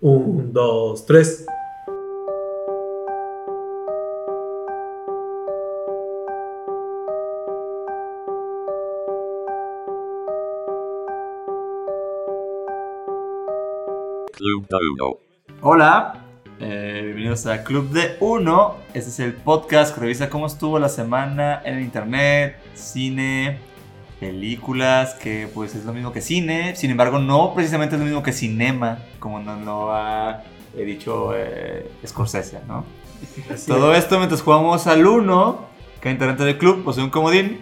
Un, dos, tres. Club de Uno. Hola, eh, bienvenidos a Club de Uno. Este es el podcast que revisa cómo estuvo la semana en el internet, cine, películas, que pues es lo mismo que cine. Sin embargo, no precisamente es lo mismo que cinema, como nos lo ha dicho eh, Scorsese, ¿no? Todo esto mientras jugamos al Uno, que integrante del club posee un comodín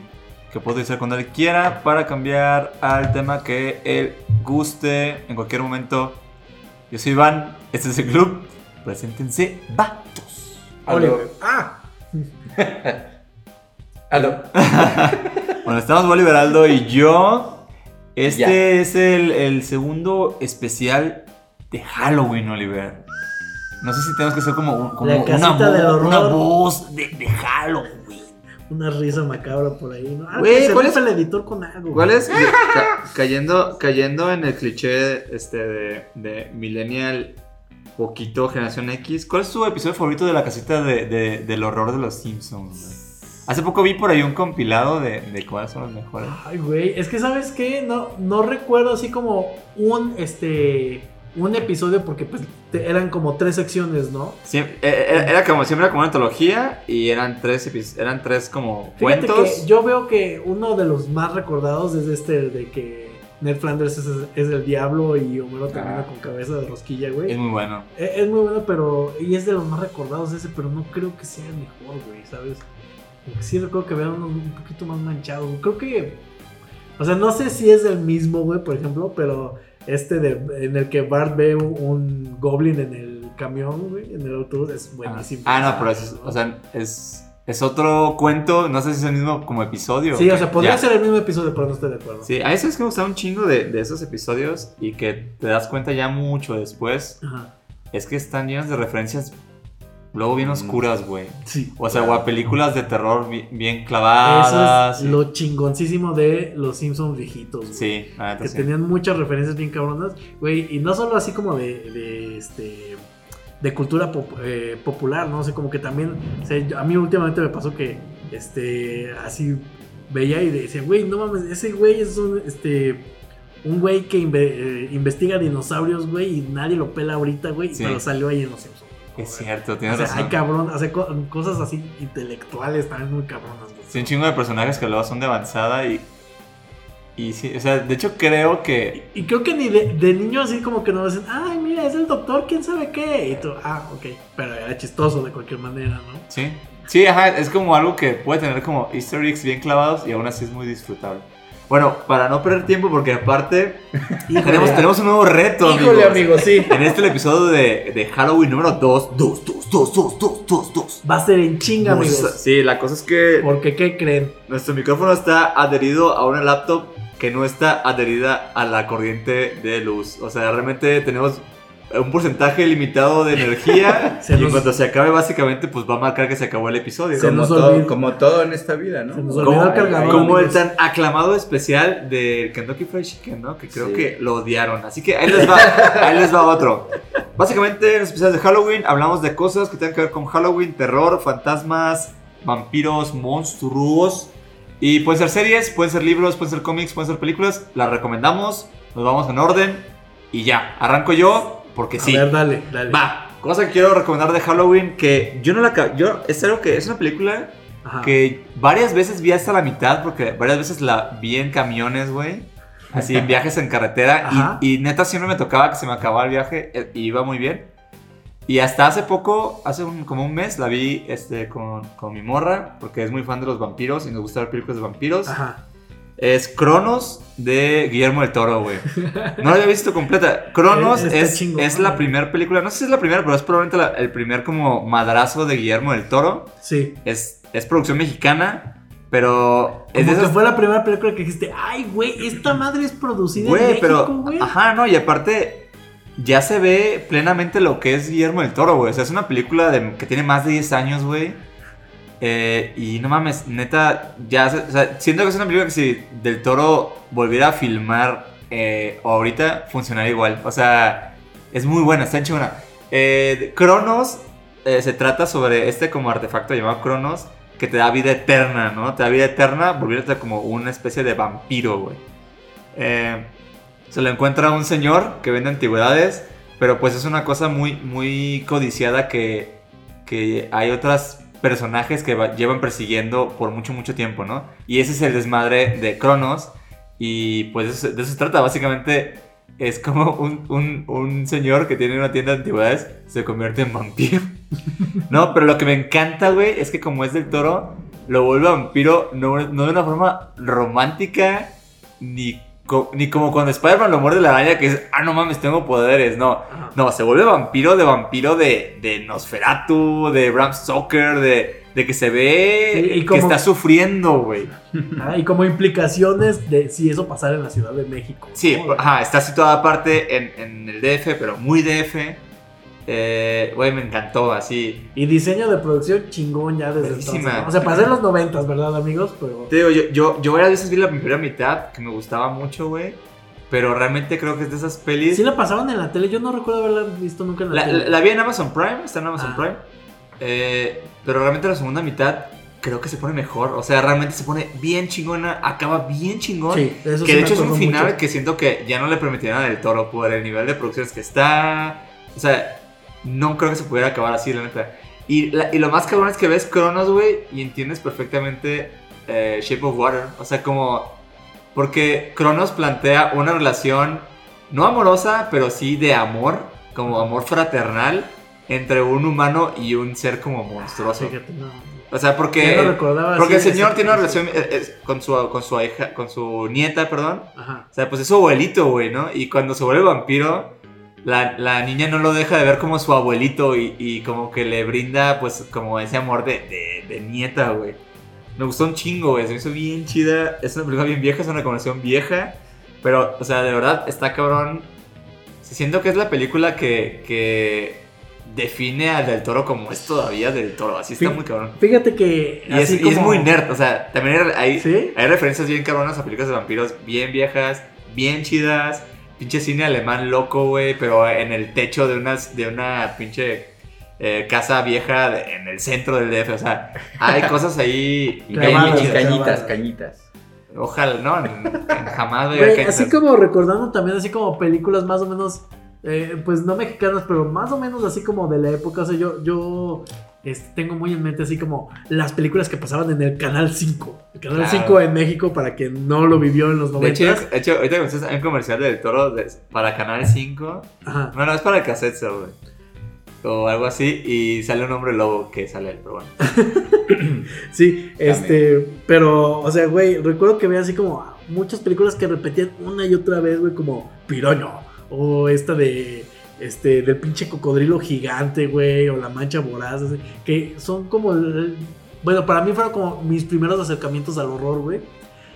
que puede utilizar cuando él quiera para cambiar al tema que él guste en cualquier momento. Yo soy Iván, este es el club. Preséntense, vatos. Oliver. Ah. Aló. Bueno, estamos Bolívar Aldo y yo. Este Ya. es el, el segundo especial de Halloween, Oliver. No sé si tenemos que hacer como, un- como La una, casita del vo- una voz de, de Halloween. Una risa macabra por ahí, ¿no? Ah, ¿cuál es- el editor con algo. ¿Cuál es? Ca- cayendo, cayendo en el cliché este de, de Millennial poquito generación X. ¿Cuál es tu episodio favorito de la casita de- de- del horror de los Simpsons? Hace poco vi por ahí un compilado de, de cuáles son los mejores. Ay, güey, es que sabes qué, no, no recuerdo así como un este un episodio porque pues te- eran como tres secciones, ¿no? Siem- eh, era, era como siempre era como una antología y eran tres eran tres como Fíjate cuentos. que yo veo que uno de los más recordados es este de que Ned Flanders es, es el diablo y Homero termina Ah. con cabeza de rosquilla, güey. Es muy bueno. Es, es muy bueno, pero. Y es de los más recordados ese, pero no creo que sea el mejor, güey, ¿sabes? Sí recuerdo que vean uno un poquito más manchado. Creo que. O sea, no sé si es el mismo, güey, por ejemplo, pero este de en el que Bart ve un, goblin en el camión, güey, en el autobús, es buenísimo. Ah, no, pero es, o sea, es, es otro cuento. No sé si es el mismo como episodio. Sí, o sea, podría Ya. ser el mismo episodio, pero no estoy de acuerdo. Sí, a veces es que me gusta un chingo de, de esos episodios y que te das cuenta ya mucho después, Ajá. es que están llenos de referencias luego bien Mm. oscuras, güey. Sí. O sea, o a películas de terror bien, bien Eso clavadas. es lo chingoncísimo de los Simpsons viejitos, güey. Sí, la neta que sí. tenían muchas referencias bien cabronas, güey, y no solo así como de, de, este de cultura pop- eh, popular, no sé, como que también, o sea, a mí últimamente me pasó que, este, así veía y decía, güey, no mames, ese güey es un, este, un güey que inve- eh, investiga dinosaurios, güey, y nadie lo pela ahorita, güey, Sí. pero salió ahí en los Simpsons. Es cierto, O tienes sea, razón. hay cabrón, o sea, co- cosas así intelectuales también muy cabronas. Sí, un chingo de personajes que luego son de avanzada y. Y sí, o sea, de hecho creo que. Y creo que ni de, de niño así como que nos dicen, ay, mira, es el doctor, quién sabe qué. Y tú, ah, ok. Pero era chistoso de cualquier manera, ¿no? Sí. Sí, ajá, es como algo que puede tener como easter eggs bien clavados y aún así es muy disfrutable. Bueno, para no perder tiempo, porque aparte tenemos, tenemos un nuevo reto, Híjole, amigo, sí. En este el episodio de, de Halloween número 2. 2, 2, 2, 2, 2, 2, 2. Va a ser en chinga, amigos. Sí, la cosa es que Porque, ¿qué creen? nuestro micrófono está adherido a una laptop que no está adherida a la corriente de luz. O sea, realmente tenemos un porcentaje limitado de energía Se y nos- cuando se acabe básicamente pues va a marcar que se acabó el episodio. Se Como nos todo, como todo en esta vida, ¿no? Se nos Como, el cargador. como el tan aclamado especial del Kentucky Fried Chicken, ¿no? Que creo Sí. que lo odiaron. Así que ahí les va, ahí les va otro. Básicamente en los especiales de Halloween hablamos de cosas que tienen que ver con Halloween, terror, fantasmas, vampiros, monstruos. Y pueden ser series, pueden ser libros, pueden ser cómics, pueden ser películas. Las recomendamos, nos vamos en orden. Y ya, arranco yo porque A sí. ver, dale, dale. Va, cosa que quiero recomendar de Halloween que yo no la... Yo, es algo que es una película Ajá. que varias veces vi hasta la mitad porque varias veces la vi en camiones, güey. Así en viajes en carretera y, y neta siempre me tocaba que se me acababa el viaje eh, y iba muy bien. Y hasta hace poco, hace un- como un mes, la vi este, con, con mi morra porque es muy fan de los vampiros y nos gusta ver películas de vampiros. Ajá. Es Cronos de Guillermo del Toro, güey. No la había visto completa. Cronos es, es la primera película, no sé si es la primera, pero es probablemente la- el primer como madrazo de Guillermo del Toro. Sí. Es, es producción mexicana, pero es Como de que fue la primera película que dijiste, ay, güey, esta madre es producida en México, pero... güey. Ajá, no, y aparte ya se ve plenamente lo que es Guillermo del Toro, güey. O sea, es una película de- que tiene más de 10 años, güey. Eh, y no mames, neta, ya, o sea, siento que es una película que si Del Toro volviera a filmar eh, ahorita, funcionaría igual. O sea, Es muy buena, está chingona. Eh, Cronos eh, se trata sobre este como artefacto llamado Cronos que te da vida eterna, ¿no? Te da vida eterna volviéndote como una especie de vampiro, güey. Eh, se lo encuentra un señor que vende antigüedades, pero pues es una cosa muy, muy codiciada que, que hay otros personajes que va- llevan persiguiendo por mucho, mucho tiempo, ¿no? Y ese es el desmadre de Cronos. Y pues de eso, de eso se trata, básicamente es como un, un- un señor que tiene una tienda de antigüedades se convierte en vampiro. No, pero lo que me encanta, güey, es que como es del toro, lo vuelve vampiro no, no de una forma romántica, ni, co- ni como cuando Spider-Man lo muerde la araña, que es, ah, no mames, tengo poderes. No, Ajá. no, se vuelve vampiro de vampiro de, de Nosferatu, de Bram Stoker, de, de que se ve Sí, y que está sufriendo, güey. Ah, y como implicaciones de si eso pasara en la Ciudad de México. Sí, ¿no? ajá, está situada aparte en, en el DF, pero muy DF. Eh, Güey, me encantó, así. Y diseño de producción chingón ya desde Bellísima. entonces. ¿no? O sea, ser los noventas, ¿verdad, amigos? Pero... Te digo, yo, yo, yo varias veces vi la primera mitad, que me gustaba mucho, güey. Pero realmente creo que es de esas pelis. Sí la pasaban en la tele, yo no recuerdo haberla visto nunca en la, La, tele. la- la vi en Amazon Prime, está en Amazon Ah. Prime. Eh, pero realmente la segunda mitad creo que se pone mejor. O sea, realmente se pone bien chingona, acaba bien chingón. Sí, eso que sí de hecho es un final mucho. que siento que ya no le permitieron a Del Toro por el nivel de producciones que está. O sea, no creo que se pudiera acabar así, la neta. Y, la- y lo más cabrón es que ves Cronos, güey, y entiendes perfectamente eh, Shape of Water. O sea, como. Porque Cronos plantea una relación no amorosa, pero sí de amor, como amor fraternal, entre un humano y un ser como monstruoso. Fíjate, no. O sea, porque. Recordaba Porque el señor tiene una relación eh, con su, con su hija, con su nieta, perdón. Ajá. O sea, pues es su abuelito, güey, ¿no? Y cuando se vuelve vampiro, la, la niña no lo deja de ver como su abuelito y, y como que le brinda, pues, como ese amor de, de, de nieta, güey. Me gustó un chingo, güey. Se me hizo bien chida. Es una película bien vieja, es una recomendación vieja. Pero, o sea, de verdad, está cabrón. Sí, Siento que es la película que, que define al Del Toro como es todavía Del Toro. Así está Fí- muy cabrón. Fíjate que. Y es, y muy nerd, o sea, también hay, ¿Sí? hay referencias bien cabronas a películas de vampiros bien viejas, bien chidas. Pinche cine alemán loco, güey, pero en el techo de, unas, de una pinche eh, casa vieja de- en el centro del DF. O sea, hay cosas ahí cañitas, clavadas. cañitas. Ojalá, no, en- en- jamás Güey, caer. así como recordando también así como películas más o menos, eh, pues no mexicanas, pero más o menos así como de la época. O sea, yo, yo este, tengo muy en mente así como las películas que pasaban en el Canal 5. El Canal Claro. 5 en México, para quien no lo vivió en los De hecho, 90. de hecho, ahorita que hay un comercial del toro de- para Canal 5. Ajá. Bueno, es para el cassette, güey. O algo así, y sale un hombre lobo que sale él, pero bueno. Sí, este, pero, o sea, güey, recuerdo que veía así como muchas películas que repetían una y otra vez, güey, como Piroño, o esta de, este, del pinche cocodrilo gigante, güey, o La Mancha Voraz, así, que son como, el- bueno, para mí fueron como mis primeros acercamientos al horror, güey,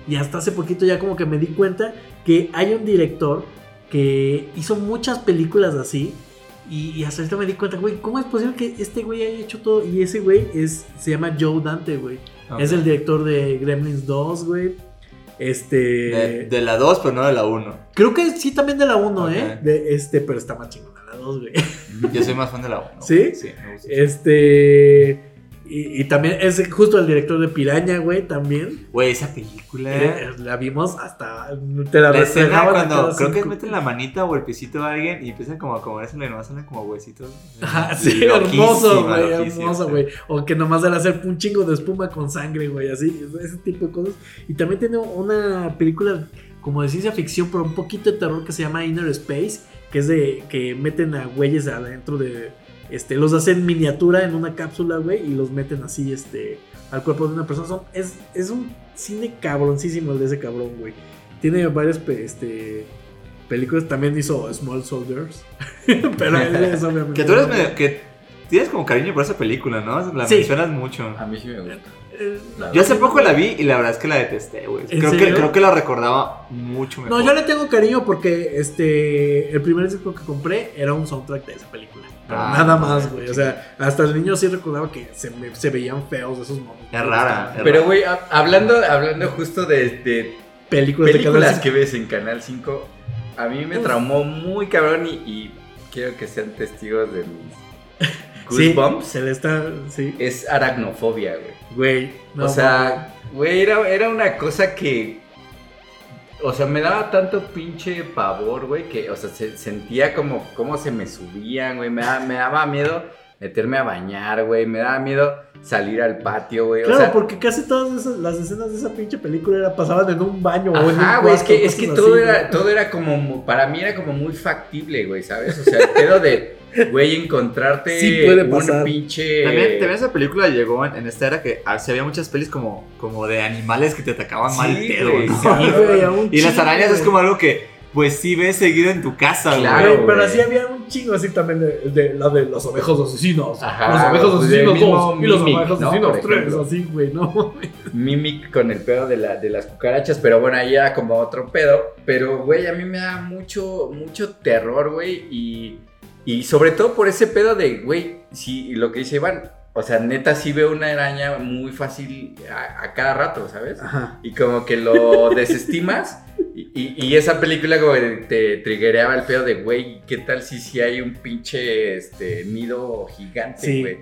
y hasta hace poquito ya como que me di cuenta que hay un director que hizo muchas películas así, y, y hasta ahorita me di cuenta, güey, ¿cómo es posible que este güey haya hecho todo? Y ese güey es, se llama Joe Dante, güey. Es el director de Gremlins 2, güey. Este. De, de la 2, pero no de la 1. Creo que sí también de la 1, Ok. ¿eh? De, este, pero está más chingona la 2, güey. Yo soy más fan de la 1. ¿Sí? Sí, me gusta. Este. Y, y también es justo el director de Piraña, güey, también. Güey, esa película. Eh, la vimos hasta. Te la la escena cuando creo que meten la manita o el pisito a alguien y empiezan como a comerse y nomás salen como huesitos. Ajá, sí, hermoso, güey, hermoso, güey. O que nomás era hacer un chingo de espuma con sangre, güey, así, ese tipo de cosas. Y también tiene una película como de ciencia ficción, pero un poquito de terror que se llama Inner Space, que es de que meten a güeyes adentro de, este, los hacen miniatura en una cápsula, güey, y los meten así, este, al cuerpo de una persona. Son- es, es un cine cabroncísimo el de ese cabrón, güey. Tiene varias, pe- este... Películas también hizo Small Soldiers. pero él es obviamente. Que tú eres medio- que tienes como cariño por esa película, ¿no? La Sí. mencionas mucho. A mí sí me gusta. La Yo hace poco la vi y la verdad es que la detesté, güey. ¿En Creo que, creo que la recordaba mucho mejor. No, yo le tengo cariño porque este el primer disco que compré era un soundtrack de esa película. Pero Ah, nada más, güey. O sea, hasta el niño sí recordaba que se, me- se veían feos esos momentos. Es rara, es Pero, güey, ha- hablando, hablando justo de, de Películas, películas que ves en Canal 5, a mí me traumó muy cabrón y, y quiero que sean testigos de mis Sí, Goosebumps. se le está. Sí, Es aracnofobia, güey. güey. no o sea, güey, era, era una cosa que. O sea, me daba tanto pinche pavor, güey, que, o sea, se, sentía como cómo se me subían, güey. Me, daba- me daba miedo meterme a bañar, güey. Me daba miedo salir al patio, güey. Claro, o sea, porque casi todas esas, las escenas de esa pinche película era, pasaban en un baño un Ajá, güey, es que, es que cosas todo, así, era, güey. todo era como, para mí era como muy factible, güey, ¿sabes? O sea, el pedo de, güey, encontrarte Sí puede pasar. un pinche... También, también esa película llegó en, en esta era que ah, había muchas pelis como, como de animales que te atacaban Sí, mal pedo. güey, ¿no? sí, güey, Y las arañas es como algo que, pues sí ves seguido en tu casa, güey. Claro, Güey, pero así había un chingo así también de, de la de los ovejos asesinos. Ajá, los ovejos pues, asesinos 2 y los ovejos ¿no? asesinos Por 3, ejemplo. así, güey, ¿no? Mimic con el pedo de, la, de las cucarachas, pero bueno, ahí era como otro pedo. Pero, güey, a mí me da mucho, mucho terror, güey. Y, y sobre todo por ese pedo de, güey, sí, lo que dice Iván. O sea, neta, sí veo una araña muy fácil a, a cada rato, ¿sabes? Ajá. Y como que lo desestimas. Y, y- y esa película como que te triggereaba el pedo de, güey, ¿qué tal si sí hay un pinche este, nido gigante, Sí. güey?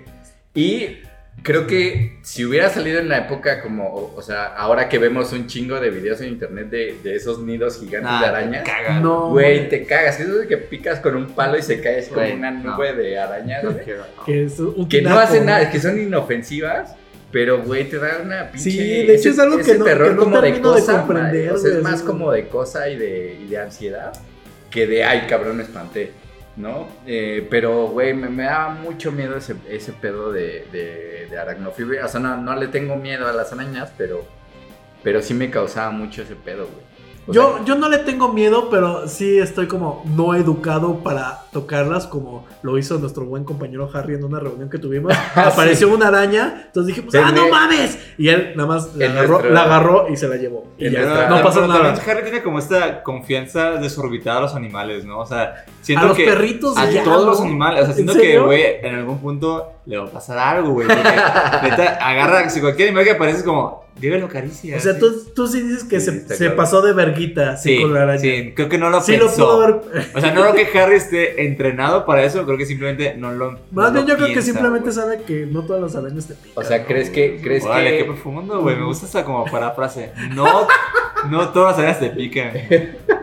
Y creo que si hubiera salido en la época como, o, o sea, ahora que vemos un chingo de videos en internet de, de esos nidos gigantes Nah, de te arañas, cagas. No. güey, te cagas. Eso de que picas con un palo y se cae es como una no. nube de arañas, güey. Que, es un Que no hacen nada, que son inofensivas. Pero, güey, te da una pinche. Sí, de hecho es algo que no- terror que no como de termino de cosa, comprender. O sea, es más como de cosa y de, y de ansiedad que de, ay, cabrón, me espanté. ¿No? Eh, pero, güey, me, me daba mucho miedo ese, ese pedo de, de, aracnofobia. O sea, no, no le tengo miedo a las arañas, pero, pero sí me causaba mucho ese pedo, güey. Yo, sea, yo no le tengo miedo, pero sí estoy como no educado para tocarlas, como lo hizo nuestro buen compañero Harry en una reunión que tuvimos. Apareció una araña, entonces dije, pues, ¡ah, no mames! Y él nada más la agarró, nuestro- la agarró y se la llevó. Y ya, nuestra- no pasó también nada. Harry tiene como esta confianza desorbitada a los animales, ¿no? O sea, siento A los que perritos a ya, todos ¿no? los animales, o sea, ¿En siento que, güey, en algún punto le va a pasar algo, güey. Neta, agarra, si cualquier animal que aparece es como, dígalo caricia. O sea, sí. tú, tú sí dices que Sí, se, se claro. pasó de verguita Sí, con la araña. sí, creo que no lo Sí pensó. lo pudo haber. O sea, no creo que Harry esté entrenado para eso, creo que simplemente no lo. Más no bien lo yo creo que piensa, simplemente güey. sabe que no todas las arañas te pican. O sea, ¿no? ¿crees que- crees Órale, que- qué profundo, güey. Me gusta esa como parafrase. No, no todas las áreas te pican.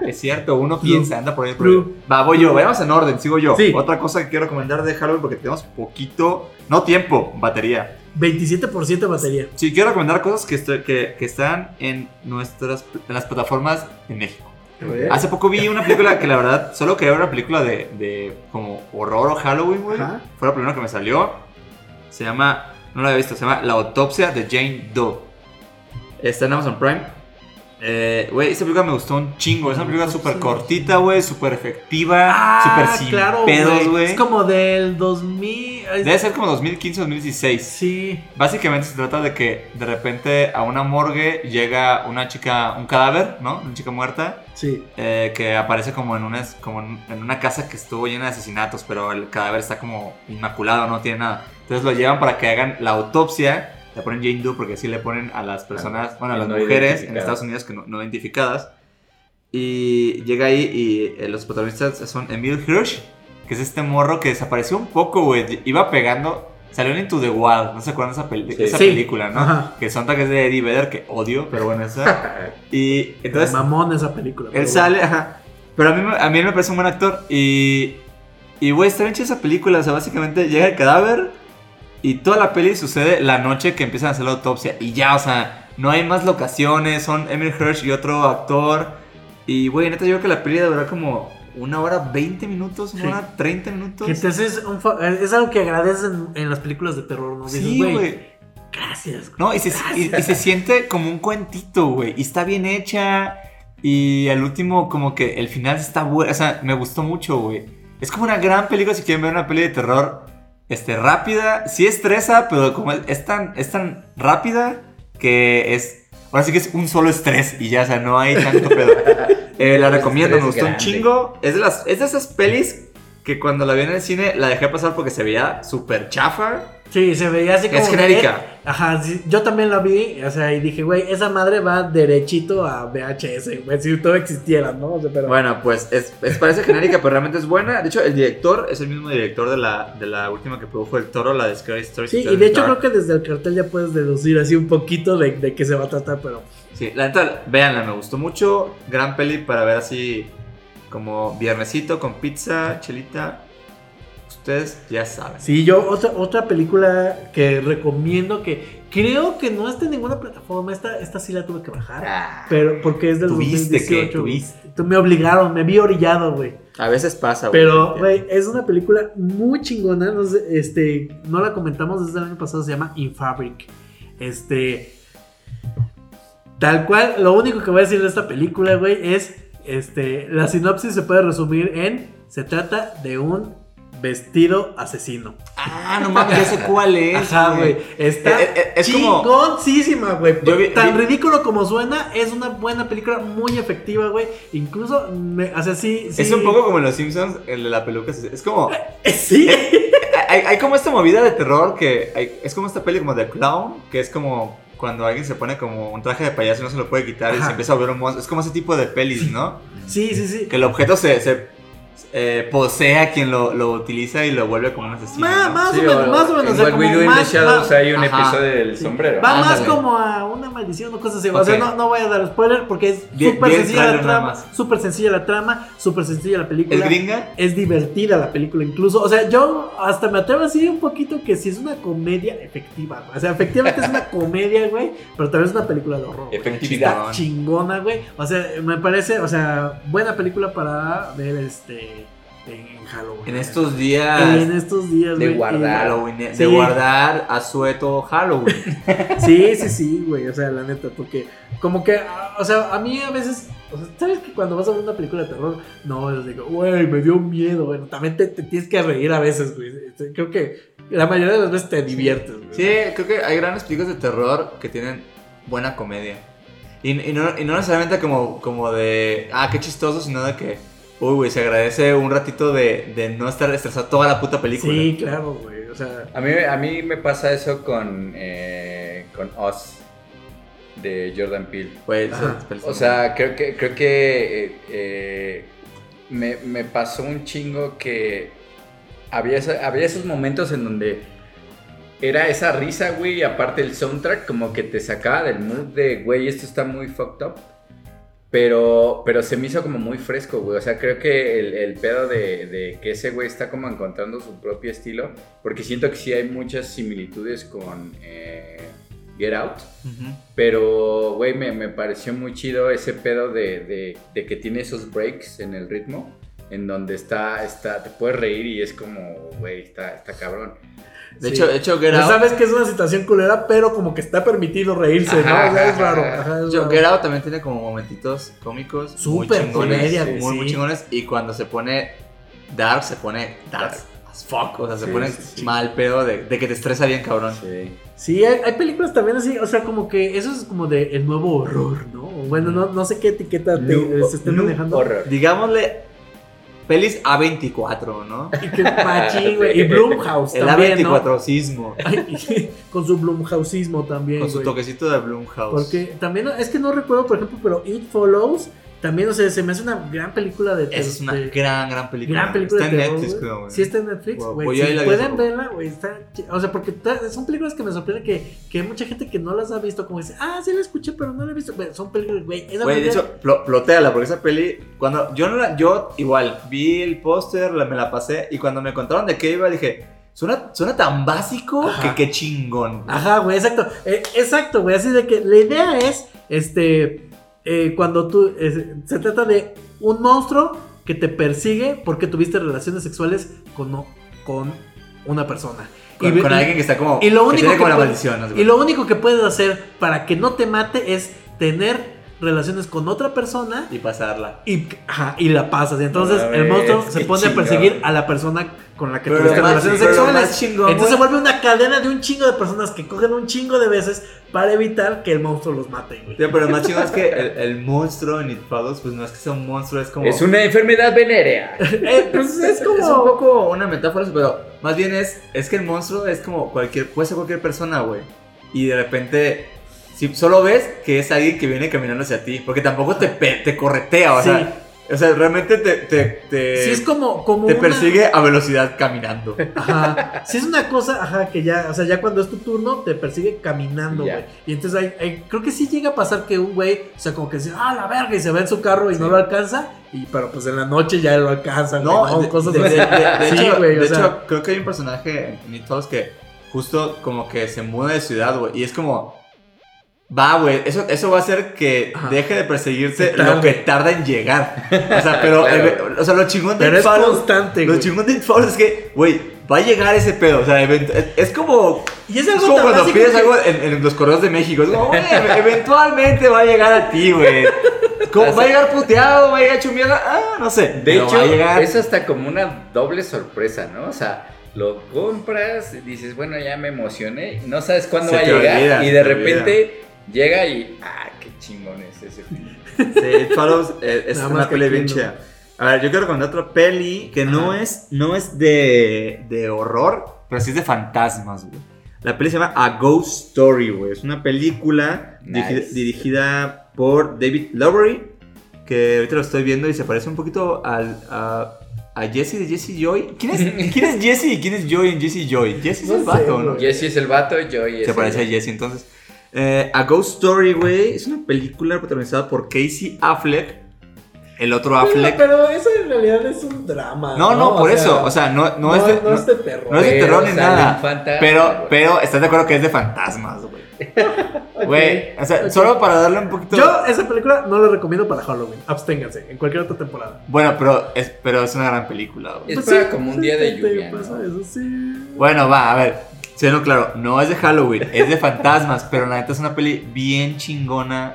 Es cierto, uno piensa, anda por ahí. Por ahí. Va, voy yo, vayamos en orden, sigo yo. Sí. Otra cosa que quiero recomendar de Halloween porque tenemos poquito, no tiempo, batería. 27% de batería. Sí, quiero recomendar cosas que, estoy- que, que están en nuestras en las plataformas de México. Hace poco vi una película que la verdad solo quería ver una película de, de como horror o Halloween, güey. Fue la primera que me salió. Se llama, no la había visto, se llama La autopsia de Jane Doe. Está en Amazon Prime. Eh, Güey, esta película me gustó un chingo. Es una película súper cortita, güey, súper efectiva, súper sin pedos, güey. Ah, Es como del 2000. ay, Debe ser como 2015 2016. Sí. Básicamente se trata de que de repente a una morgue llega una chica, un cadáver, ¿no? Una chica muerta. Sí. eh, que aparece como en una, como en una casa que estuvo llena de asesinatos, pero el cadáver está como inmaculado, no tiene nada. Entonces lo llevan para que hagan la autopsia. Le ponen Jane Doe porque así le ponen a las personas, bueno, a las no mujeres en. Estados Unidos que no, no identificadas. Y llega ahí y eh, los protagonistas son Emil Hirsch, que es este morro que desapareció un poco, güey. Iba pegando, salió en Into the Wild, no se acuerdan de esa, peli- Sí. esa Sí. película, ¿no? Ajá. Que son que es de Eddie Vedder, que odio, pero bueno, esa. Y entonces Mamón esa película. él pero sale, ajá. Pero a mí, a mí me parece un buen actor. Y, y güey, está bien chida esa película. O sea, básicamente llega el cadáver y toda la peli sucede la noche que empiezan a hacer la autopsia. Y ya, o sea, no hay más locaciones. Son Emil Hirsch y otro actor. Y, güey, neta, yo creo que la peli durar como una hora 20 minutos, una Sí. hora 30 minutos. Un fa- es algo que agradeces en, en las películas de terror, ¿no? Dices, Sí, güey, güey. gracias. güey. No, y se, y- y se siente como un cuentito, güey. Y está bien hecha. Y al último, como que el final está bueno. O sea, me gustó mucho, güey. Es como una gran película si quieren ver una peli de terror. Este, rápida. Sí estresa, pero como es, tan, es tan rápida que es. Ahora sí que es un solo estrés y ya, o sea, no hay tanto pedo. Eh, la recomiendo, me gustó un chingo. Es de, las, es de esas pelis que cuando la vi en el cine la dejé pasar porque se veía súper chafa. Sí, se veía así Es como. genérica. eh, Ajá, sí, yo también la vi, o sea, y dije, güey, esa madre va derechito a VHS, güey, si todo existiera, ¿no? O sea, pero. Bueno, pues es, es- parece genérica, pero realmente es buena. De hecho, el director es el mismo director de la, de la última que produjo El Toro, la de Scary Stories. sí, y de hecho creo que desde el cartel ya puedes deducir así un poquito de, de qué se va a tratar, pero. Sí, la neta, véanla, me gustó mucho. Gran peli para ver así como viernesito con pizza, chelita. Ustedes ya saben. Sí, yo, otra, otra película que recomiendo que creo que no está en ninguna plataforma, esta, esta sí la tuve que bajar, Ah, pero porque es del ¿Tuviste que 2018. ¿Tuviste? Me obligaron, me vi orillado, güey. A veces pasa, güey. Pero, güey, es una película muy chingona. No, sé, este, no la comentamos desde el año pasado, se llama Infabric. Este. Tal cual, lo único que voy a decir de esta película, güey, es. Este. La sinopsis se puede resumir en. Se trata de un vestido asesino. Ah, no mames, ya sé cuál es. Ajá, güey. Está Eh, eh, es chingoncísima, güey. Tan vi- ridículo como suena, es una buena película, muy efectiva, güey. Incluso, me, o sea, sí, sí. Es un poco como en Los Simpsons, el de la peluca. Es como. Eh, Sí. Hay, hay como esta movida de terror que. hay- es como esta peli como de clown, que es como cuando alguien se pone como un traje de payaso y no se lo puede quitar y se empieza a volver un monstruo. Es como ese tipo de pelis, ¿no? Sí, sí, sí. Que el objeto se, se eh, posee a quien lo, lo utiliza y lo vuelve como un asesino. Más, ¿no? más Sí, o menos, más o menos. En o sea, What We Do in más- the Shadows más- hay un Ajá. episodio del Sí. sombrero. Va más como a una maldición o cosas así. O sea, no, no voy a dar spoiler porque es súper sencilla la trama. Súper sencilla la trama, súper sencilla la película. ¿Es gringa? Es divertida la película incluso. O sea, yo hasta me atrevo a decir un poquito que si es una comedia efectiva. güey. O sea, efectivamente es una comedia, güey. Pero también es una película de horror. Efectividad. Chingona, güey. O sea, me parece, o sea, buena película para ver este en Halloween. En estos días. En estos días, De guardar. Halloween, de Sí. guardar a sueto Halloween. Sí, sí, sí, güey. O sea, la neta, porque como que, o sea, a mí a veces, o sea, ¿sabes que cuando vas a ver una película de terror, no, yo digo, güey, me dio miedo, bueno, también te, te tienes que reír a veces, güey. Este, Creo que la mayoría de las veces te diviertes, güey. Sí, creo que hay grandes películas de terror que tienen buena comedia. Y, y no, y no necesariamente como, como de, ah, qué chistoso, sino de que, uy, güey, se agradece un ratito de, de no estar estresado toda la puta película. Sí, claro, güey. O sea, A mí, a mí me pasa eso con, eh, con Us de Jordan Peele. Güey, O sea, creo que, creo que eh, eh, me, me pasó un chingo que había, había esos momentos en donde era esa risa, güey, y aparte el soundtrack como que te sacaba del mood de, güey, esto está muy fucked up. Pero, pero se me hizo como muy fresco, güey. O sea, creo que el, el pedo de, de que ese güey está como encontrando su propio estilo. Porque siento que sí hay muchas similitudes con eh, Get Out. Pero, güey, me, me pareció muy chido ese pedo de, de- de que tiene esos breaks en el ritmo. En donde está, está, te puedes reír y es como, güey, está, está cabrón. De, Sí. hecho, de hecho, Get ya Out, sabes que es una situación culera, pero como que está permitido reírse, ¿no? O sea, es raro. ajá. es de hecho, raro. Get Out también tiene como momentitos cómicos. Súper comedia, muy, muy chingones. Y cuando se pone dark, se pone dark as fuck. O sea, se pone sí, sí. mal pedo de, de que te estresa bien, cabrón. Sí. Sí, hay, hay películas también así, o sea, como que eso es como de el nuevo horror, ¿no? Bueno, no, no sé qué etiqueta te- se estén new manejando. horror. Digámosle pelis A24, ¿no? Y que machín, güey. Y Blumhouse El también, ¿no? A24sismo. Ay, Con su Blumhouseismo también, Con su toquecito de Blumhouse. Porque también, es que no recuerdo, por ejemplo, pero It Follows, también, o sea, se me hace una gran película de Esa es una de- gran, gran película. Gran película Está de en terror, Netflix, creo, güey. Sí está en Netflix, Wow, güey. pues yo ahí si pueden verla, güey, está... O sea, porque son películas que me sorprende que, que hay mucha gente que no las ha visto, como dice, ah, sí la escuché, pero no la he visto. Güey, son películas, güey. esa Güey, de hecho, plo- plotéala, porque esa peli, cuando yo no la, yo igual, vi el póster, me la pasé, y cuando me contaron de qué iba, dije, suena, suena tan básico Ajá. que qué chingón. Ajá, güey, exacto. Eh, exacto, güey. Así de que la idea es, este, eh, cuando tú, eh, se trata de un monstruo que te persigue porque tuviste relaciones sexuales con, con una persona. Con, Y- con alguien que está como, y lo único tiene que como la puede- maldición. ¿no? Y lo único que puedes hacer para que no te mate es tener relaciones con otra persona Y pasarla. y, ajá, y la pasas. Y entonces el monstruo se pone a perseguir a la persona con la que Pero tuviste relaciones sexuales. entonces se vuelve una cadena de un chingo de personas que cogen un chingo de veces para evitar que el monstruo los mate, güey. Tío, pero lo más chingón es que el, el monstruo en It Follows, pues no es que sea un monstruo, es como. Es una enfermedad venérea. Eh, pues es como. Es un poco una metáfora, pero más bien es, es que el monstruo es como cualquier, puede ser cualquier persona, güey. Y de repente, si solo ves que es alguien que viene caminando hacia ti, porque tampoco te, te corretea, o Sí. sea, o sea, realmente te, te, te, Sí, es como, como te una- persigue a velocidad caminando. Ajá. Si es una cosa, ajá, que ya, o sea, ya cuando es tu turno, te persigue caminando, güey. Y entonces hay, hay- creo que sí llega a pasar que un güey, o sea, como que dice, ah, la verga, y se va en su carro y no lo alcanza. Y pero pues en la noche ya lo alcanzan, No, güey, de, cosas de- de- de- Sí, hecho, güey, o sea. hecho, creo que hay un personaje en Follows que justo como que se muda de ciudad, güey. Y es como, va, güey, eso, eso va a hacer que Ajá. deje de perseguirte Se tarde. lo que tarda en llegar. O sea, pero, Claro. eh, o sea, lo chingón de Pero es constante, Lo chingón de It Follows es que, güey, va a llegar ese pedo. O sea, es, es como... Y es Es algo como tan cuando pides que- algo en, en los correos de México. Es como, güey, eventualmente va a llegar a ti, güey. Como, ¿Va a llegar puteado? ¿Va a llegar mierda? Ah, no sé. De pero hecho, va a llegar. es hasta como una doble sorpresa, ¿no? O sea, lo compras, dices, bueno, ya me emocioné, no sabes cuándo Se va a llegar olvida, y de te repente llega y, ah, qué chingón es ese film. Sí, Follows eh, es Nada una peli bien chida. A ver, yo quiero recomendar otra peli que no es, no es de, de horror, pero sí es de fantasmas, güey. La peli se llama A Ghost Story, güey. Es una película Nice. dirigi- dirigida por David Lowery, que ahorita lo estoy viendo y se parece un poquito al, a, a Jesse de Jesse Joy. ¿Quién es, ¿Quién es Jesse y quién es Joy en Jesse Joy? Jesse es el sé, vato, ¿no? Jesse es el vato, Joey es Se parece a Jesse, entonces. Eh, a Ghost Story, güey, es una película protagonizada por Casey Affleck. El otro Affleck. Pero eso en realidad es un drama. No, no, por O eso. sea, O sea, no, no, no, es de, no es de terror. no es de Pero terror ni nada. fantasma, Pero, pero, ¿estás de acuerdo que es de fantasmas, güey? Güey, o sea, solo para darle un poquito. Yo esa película no la recomiendo para Halloween. Absténganse en cualquier otra temporada. Bueno, pero es, pero es una gran película, güey. Es para como un día de lluvia, pasa ¿no? eso, sí. Bueno, va, a ver. Sí, no, claro, no es de Halloween, es de fantasmas, pero la neta es una peli bien chingona.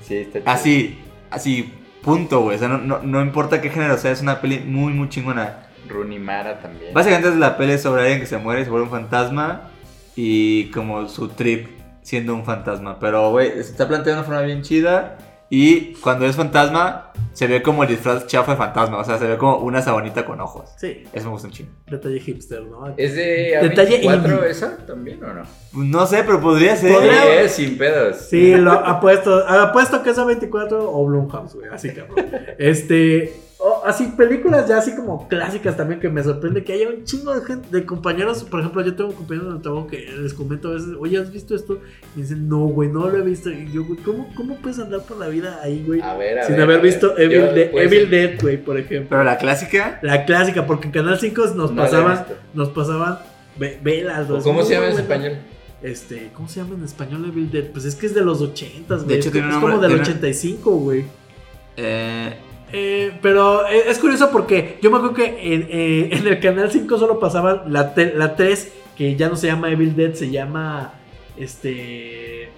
Sí, está chido. Así, así, punto, güey. O sea, no, no, no importa qué género sea, es una peli muy, muy chingona. Rooney Mara también. Básicamente es la peli sobre alguien que se muere y se vuelve un fantasma y como su trip siendo un fantasma. Pero, güey, se está planteado de una forma bien chida y cuando es fantasma se ve como el disfraz chafa de fantasma. O sea, se ve como una sabanita con ojos. Sí, Eso me gusta un chingo. detalle hipster, ¿no? ¿Es de Detalle A24 indie. esa también o no? No sé, pero podría ser. Podría- Sí, es sin pedos. Sí, lo apuesto, apuesto que es A24 o Blumhouse, güey, así cabrón. Este, o- así películas ya así como clásicas también que me sorprende que haya un chingo de gente, de compañeros, por ejemplo, yo tengo compañeros en el trabajo que les comento a veces, oye, ¿has visto esto? Y dicen, no, güey, no lo he visto. Y yo, güey, ¿cómo, cómo puedes andar por la vida ahí, güey? A ver, a Sin ver, haber a visto Evil, De- pues, Evil Dead, güey, por ejemplo. Pero la clásica. La clásica, porque en Canal 5 nos No pasaban, nos pasaban ve- velas. ¿O güey, ¿Cómo se llama en español? Este, ¿cómo se llama en español Evil Dead? Pues es que es de los 80, güey. De hecho, es, tiene es como del tiene- 85, güey. Eh, Eh, pero eh, es curioso porque yo me acuerdo que en, eh, en el canal 5 solo pasaban la, te- la 3, que ya no se llama Evil Dead, se llama. Este.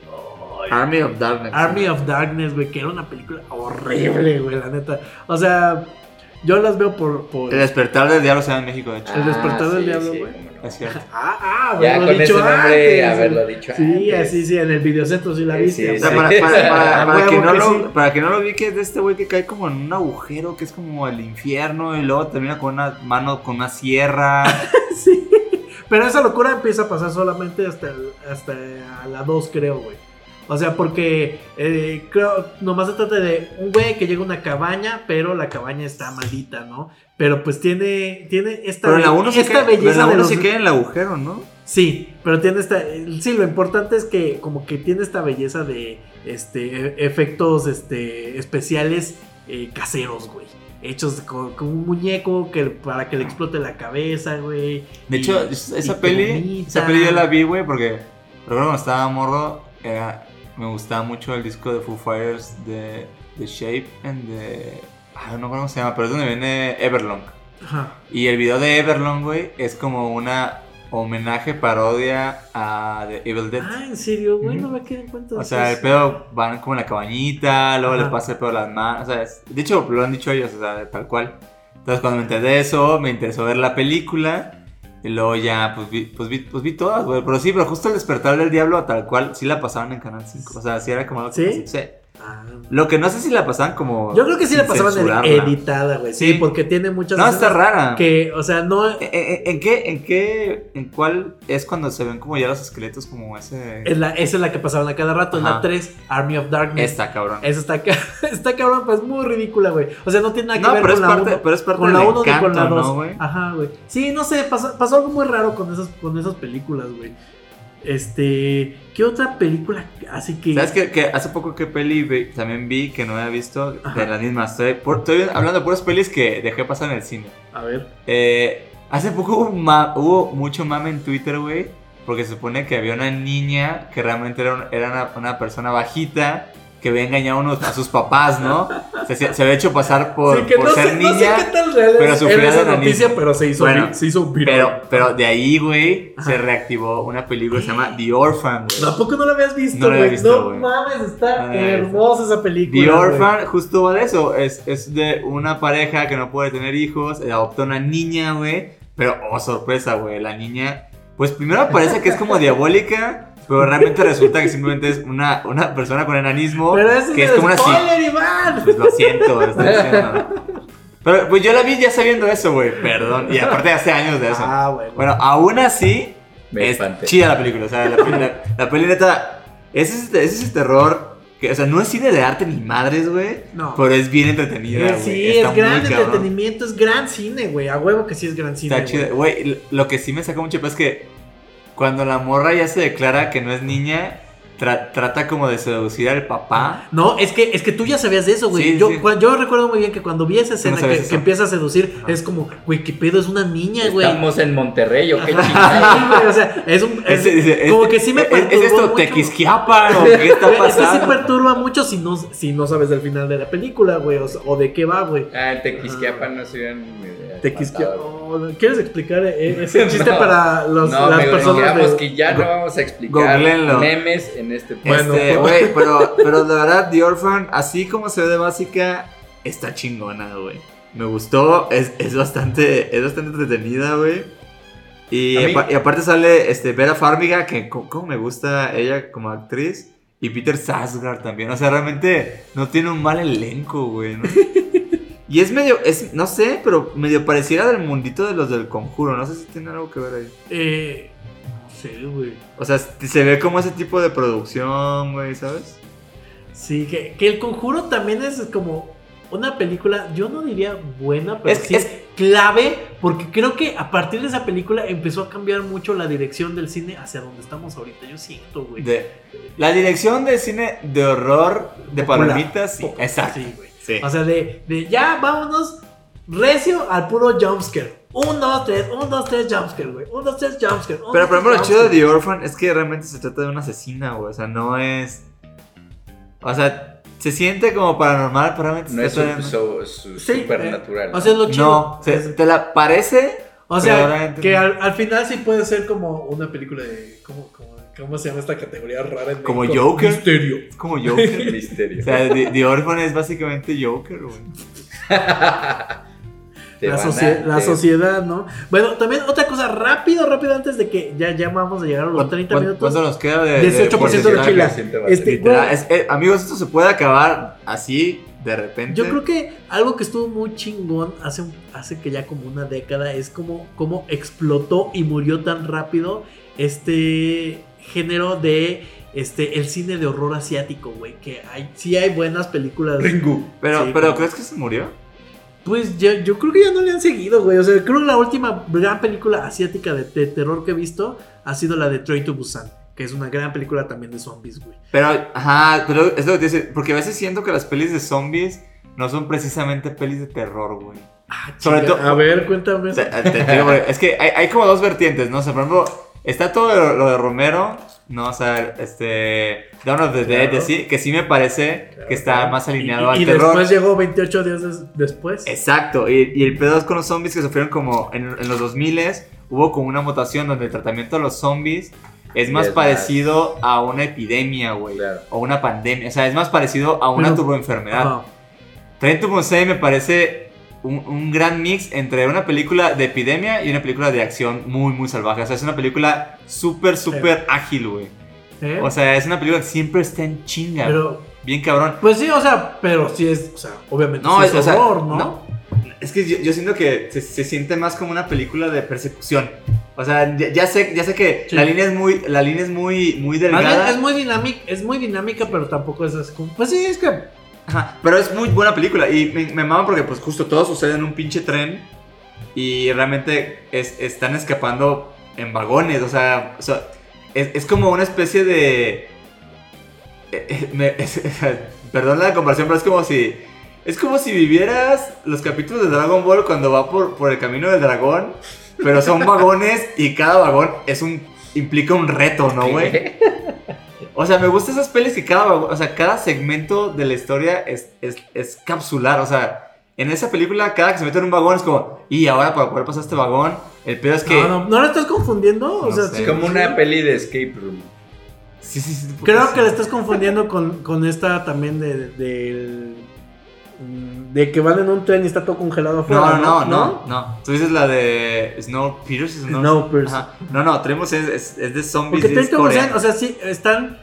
Army of Darkness. Army of Darkness, güey, que era una película horrible, güey, la neta. O sea, yo las veo por. por... El despertar del diablo se llama en México, de hecho. El despertar del diablo, güey. Es cierto. Ah, ah, Ya haberlo con ese dicho nombre, antes. haberlo dicho Sí, antes. así, sí, en el videocentro sí la Sí, viste. sí, O sea, sí. para, que no lo, sí. para que no lo vi, que es de este güey que cae como en un agujero, que es como el infierno, y luego termina con una mano, con una sierra. Sí. Pero esa locura empieza a pasar solamente hasta, el- hasta a la 2, creo, güey. O sea, porque eh, creo, nomás se trata de un güey que llega a una cabaña, pero la cabaña está maldita, ¿no? Pero pues tiene, tiene esta, Pero en la be- 1 se, esta queda, pero en belleza la de uno los... se queda en el agujero, ¿no? Sí, pero tiene esta... Sí, lo importante es que como que tiene esta belleza de este, e- efectos este, especiales eh, caseros, güey. Hechos con, con un muñeco que, para que le explote la cabeza, güey. De Y- hecho, esa peli, esa peli yo la vi, güey, porque recuerdo cuando estaba morro, era, me gustaba mucho el disco de Foo Fighters de The Shape and de... Ah, no cómo se llama, pero es donde viene Everlong. Ajá. Y el video de Everlong, güey, es como una homenaje, parodia a The Evil Dead. Ah, ¿en serio, güey? No me quedé en cuenta de O sea, el pedo van como en la cabañita, luego Ajá. le pasa el pedo a las manos. O sea, es- de hecho, lo han dicho ellos, o sea, tal cual. Entonces, cuando me enteré de eso, me interesó ver la película. Y luego ya, pues vi, pues vi, pues vi todas, güey. Pero sí, pero justo el despertar del diablo, tal cual, sí la pasaban en Canal 5. O sea, sí era como algo que- ¿Sí? Sí. Lo que no sé si la pasaban como. Yo creo que sí la pasaban en censurarla. editada, güey. Sí, Sí. porque tiene muchas No, está rara. que, o sea, no ¿En, en- en qué, en qué, en cuál es cuando se ven como ya los esqueletos como ese... es la, esa es la que pasaban a cada rato, es la Ajá. 3, Army of Darkness. Esta, cabrón. Esa está, está cabrón, pues muy ridícula, güey. O sea, no tiene nada que No, ver pero con es la parte, 1 pero es parte con la del 1 ni con la encanto, 2. ¿no, güey? Ajá, güey. Sí, no sé, pasó, pasó algo muy raro con esas, con esas películas, güey. Este, ¿qué otra película así que ¿Sabes qué? Que hace poco que peli vi- también vi que no había visto Ajá. de las mismas. Estoy, por- estoy hablando de puras pelis que dejé pasar en el cine. A ver. Eh, hace poco hubo, un ma- hubo mucho mame en Twitter, güey. Porque se supone que había una niña que realmente era, un- era una, una persona bajita que había engañado a, unos- a sus papás, ¿no? Se, se- se había hecho pasar por, sí, que por no, ser sé, niña. no sé qué tan real pero sufría esa de noticia, pero se hizo, Bueno, vi- se hizo viral. Pero, pero de ahí, güey, se reactivó una película que se llama The Orphan, güey. ¿Tampoco no la habías visto, No la había güey? visto, No mames, está No hermosa esa película. The. Orphan justo va de eso. Es, es de una pareja que no puede tener hijos. Adopta una niña, güey. Pero, oh, sorpresa, güey. La niña, pues primero parece que es como diabólica. Pero realmente resulta que simplemente es una, una persona con enanismo. Pero ese que es es como una. spoiler, Iván. Pues lo siento, lo estoy diciendo. Pero pues yo la vi ya sabiendo eso, güey. Perdón. Y aparte hace años de eso. Ah, bueno. Bueno, aún así, Me es espanté. chida la película. O sea, la, peli- la, la peli neta. Ese es, ese es el terror. Que, o sea, no es cine de arte ni madres, güey. No. Pero es bien entretenida, güey. sí, Está es gran muy cabrón. entretenimiento, es gran cine, güey. A huevo que sí es gran cine. Está güey. chida. Güey, lo que sí me saca mucho es que cuando la morra ya se declara que no es niña, tra- trata como de seducir al papá. No, es que, es que tú ya sabías de eso, güey. Sí, yo, sí. yo recuerdo muy bien que cuando vi esa escena que, empieza a seducir, Ajá. es como, güey, qué pedo, es una niña, güey. Estamos en Monterrey, ¿o qué chingada? o sea, es un. es- como ¿es- que sí me ¿Es, perturbó ¿es esto. Tequisquiapan o qué está Güey, Es que sí pasando? perturba mucho si no, si no sabes del final de la película, güey, o, o de qué va, güey. Ah, en Tequisquiapan no se hubieran Tequisquia- matado. oh, ¿Quieres explicar eh, ese chiste No. para los, no, las personas digamos de- que ya no vamos a explicar Googleenlo. memes en este Bueno, Este, pues- güey, pero, pero la verdad, The Orphan, así como se ve de básica, está chingona, güey. Me gustó, es, es bastante, es bastante entretenida, güey. Y, y aparte sale este, Vera Farmiga, que co- como me gusta ella como actriz. Y Peter Sarsgaard también. O sea, realmente no tiene un mal elenco, güey. ¿no? y es medio, es, no sé, pero medio pareciera del mundito de los del conjuro. No sé si tiene algo que ver ahí. Eh, sé, güey. O sea, se ve como ese tipo de producción, güey, ¿sabes? Sí, que, que El Conjuro también es como una película, yo no diría buena, pero Es- sí es- clave, porque creo que a partir de esa película empezó a cambiar mucho la dirección del cine hacia donde estamos ahorita. Yo siento, güey. De, la dirección de cine de horror de Popular. palomitas, sí, exacto. sí, güey. Sí. O sea, de, de ya vámonos recio al puro jumpscare. Un, dos, tres, un, dos, tres, jumpscare, güey. Un, dos, tres, jumpscare. un, Pero por ejemplo, lo chido de. The Orphan es que realmente se trata de una asesina, güey. O sea, no es. O sea, se siente como paranormal, pero realmente No se es trata su, de- su- su- Sí, supernatural. O sea, es lo chido. No, se- te la parece. O Pero sea, realmente que no. al, al final sí puede ser como una película de. ¿Cómo, cómo, cómo se llama esta categoría rara en Como México? Joker. Misterio. Es como Joker. misterio. o sea, The, The Orphan es básicamente Joker, güey. Te La, van a- socie- la te- sociedad, ¿no? Bueno, también otra cosa, rápido, rápido, antes de que ya, ya vamos a llegar a los 30 ¿Cuánto- minutos. ¿Cuánto nos queda de. 18% de que siente Este, Literal, güey, es- eh, amigos, esto se puede acabar así de repente. Yo creo que algo que estuvo muy chingón hace, hace que ya como una década es como, como explotó y murió tan rápido este género de este el cine de horror asiático, güey. Que hay, sí hay buenas películas. Ringu. Pero, Sí, pero ¿crees que se murió? Pues ya- yo creo que ya no le han seguido, güey. O sea, creo que la última gran película asiática de, de terror que he visto ha sido la de Train to Busan, que es una gran película también de zombies, güey. Pero, ajá, pero es lo que te dice. Porque a veces siento que las pelis de zombies no son precisamente pelis de terror, güey. Ah, Sobre todo- A ver, cuéntame. Te- te digo, es que hay, hay como dos vertientes, ¿no? O sea, por ejemplo, está todo lo, lo de Romero, ¿no? O sea, este. Dawn of the Dead, y que sí me parece que está claro. más Y, alineado al y terror. después llegó 28 días des- después. Exacto, y, y el pedo es con los zombies que sufrieron como en, en los 2000 hubo como una mutación donde el tratamiento de los zombies es más Es parecido a una epidemia, güey. Claro. O una pandemia, o sea, es más parecido a una turboenfermedad. Train to Busan me parece un, un gran mix entre una película de epidemia y una película de acción muy, muy salvaje. O sea, es una película súper, súper ágil, güey. O sea, es una película que siempre está en chinga. pero, Bien cabrón. pues sí, o sea, pero sí es, o sea, obviamente No, sí es- es o sea, horror, ¿no? no. Es que yo, yo siento que se, se siente más como una película de persecución. O sea, ya, ya sé, ya sé que Sí. la línea es muy, la línea es muy, muy bien, delgada. es muy dinámica, es muy dinámica, pero tampoco es así como, pues sí, es que Pero es muy buena película y me, me mama porque pues justo todo sucede en un pinche tren y realmente es- están escapando en vagones, o sea, es, es como una especie de... eh, eh, perdón la comparación, pero es como si... Es como si vivieras los capítulos de Dragon Ball cuando va por, por el camino del dragón, pero son vagones y cada vagón es un implica un reto, ¿no, güey? O sea, me gustan esas pelis que cada, o sea, cada segmento de la historia es, es, es capsular. O sea, en esa película, cada que se mete en un vagón es como, y ahora para poder pasar este vagón, el pedo es que. no, no, ¿no lo estás confundiendo, o No sea, sé. Es como sí. una peli de escape room. Sí, sí, sí. Creo sí. que le estás confundiendo con, con esta también de, del- mm, de que van en un tren y está todo congelado afuera. No, no, no, no, Tú dices la de Snowpiercer. Snow... Snowpiercer. No, no, tenemos es, es, es de zombies. Porque y es Train to Busan, coreano. o sea, sí, están.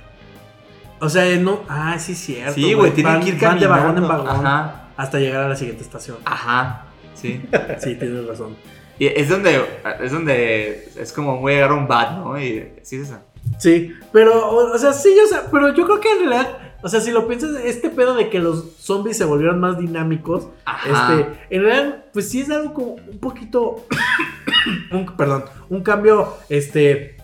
O sea, no. Ah, sí, cierto. Sí, güey, tienen Van- que ir van de vagón en caminando. vagón Ajá, hasta llegar a la siguiente estación. ajá. Sí. Sí, tienes razón. Y es donde, es donde es como muy agarrar un bat, ¿no? Y sí es esa. Sí, pero, o, o sea, sí, o sea, pero yo creo que en realidad, o sea, si lo piensas, este pedo de que los zombies se volvieron más dinámicos, Ajá. este, en realidad, pues sí es algo como un poquito, un, perdón, un cambio, este,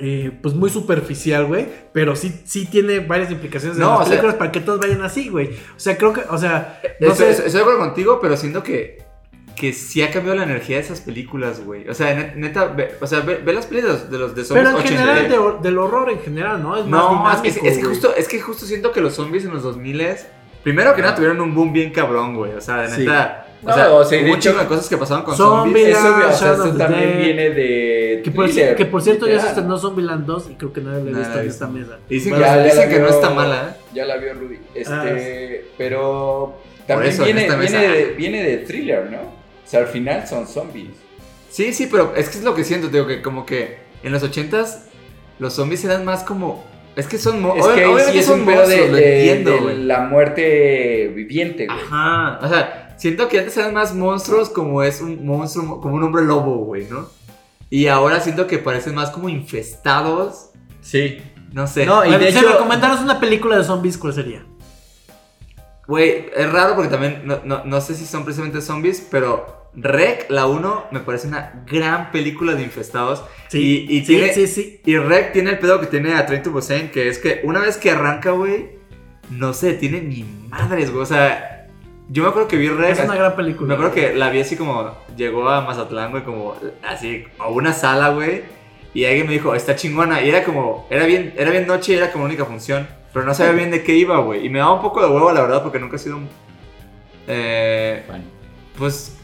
eh, pues muy superficial, güey, pero sí, sí tiene varias implicaciones en No, las o sea- películas para que todos vayan así, güey. O sea, creo que, o sea, no Estoy, sé, estoy de acuerdo contigo, pero siento que, que sí ha cambiado la energía de esas películas, güey. O sea, net- neta, ve, o sea, ve, ve las películas de los de zombies pero en 80. general, de del horror en general, ¿no? Es más No, es que, es, que güey. justo, es que justo siento que los zombies en los 2000 primero que nada tuvieron un boom bien cabrón, güey. O sea, de Sí. Neta. O No, sea, o sea, hubo un chingo de cosas que pasaron con Zombie- zombies. Eso, Mira, o sea, the también Dead. viene de. Que por, thriller, que por cierto ya se estrenó Zombieland 2 y creo que nadie le ha visto la en esta mesa. Dicen, Bueno, que, Ya- ya dicen la que no vio- está mala, ¿eh? Ya la vio Rudy. Este, Ah, pero también eso, en viene, viene, mesa. de, viene de thriller, ¿no? O sea, al final son zombies. Sí, sí, pero es que es lo que siento, digo, que como que en los 80s los zombies eran más como. Es que son. Es que obviamente sí es son un pedo de, de- de la muerte viviente, güey. Ajá, o sea, siento que antes eran más monstruos como es un monstruo, como un hombre lobo, güey, ¿no? Y ahora siento que parecen más como infestados, Sí. no sé. No, y Bueno, de si hecho- recomendaros una película de zombies, ¿cuál sería? Güey, es raro porque también, no, no- no sé si son precisamente zombies, pero Rec, la 1, me parece una gran película de infestados. Sí, y, y sí, tiene, sí, sí. Y Rec tiene el pedo que tiene a Train to Busan, que es que una vez que arranca, güey, no se detiene ni madres, güey. O sea, yo me acuerdo que vi Rec. Es una gran película. Me acuerdo que la vi así como, llegó a Mazatlán, güey, como así, a una sala, güey. Y alguien me dijo, está chingona. Y era como, era bien, era bien noche y era como la única función. Pero no sabía bien de qué iba, güey. Y me daba un poco de huevo, la verdad, porque nunca he sido un... Eh, Bueno, pues,